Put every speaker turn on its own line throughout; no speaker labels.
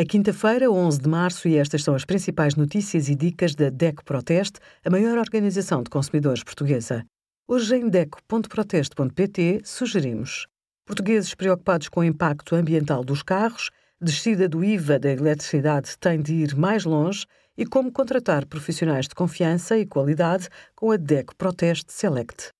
É quinta-feira, 11 de março, e estas são as principais notícias e dicas da DECO Proteste, a maior organização de consumidores portuguesa. Hoje, em DECO.proteste.pt, sugerimos portugueses preocupados com o impacto ambiental dos carros, descida do IVA da eletricidade tem de ir mais longe e como contratar profissionais de confiança e qualidade com a DECO Proteste Select.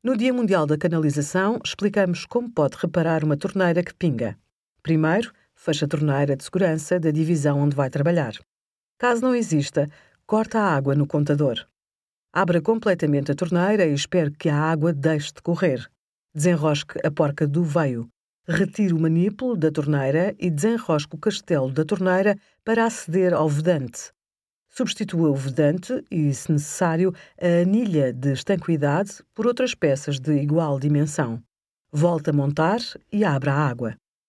No Dia Mundial da Canalização, explicamos como pode reparar uma torneira que pinga. Primeiro, fecha a torneira de segurança da divisão onde vai trabalhar. Caso não exista, corta a água no contador. Abra completamente a torneira e espere que a água deixe de correr. Desenrosque a porca do veio. Retire o manípulo da torneira e desenrosque o castelo da torneira para aceder ao vedante. Substitua o vedante e, se necessário, a anilha de estanquidade por outras peças de igual dimensão. Volte a montar e abra a água.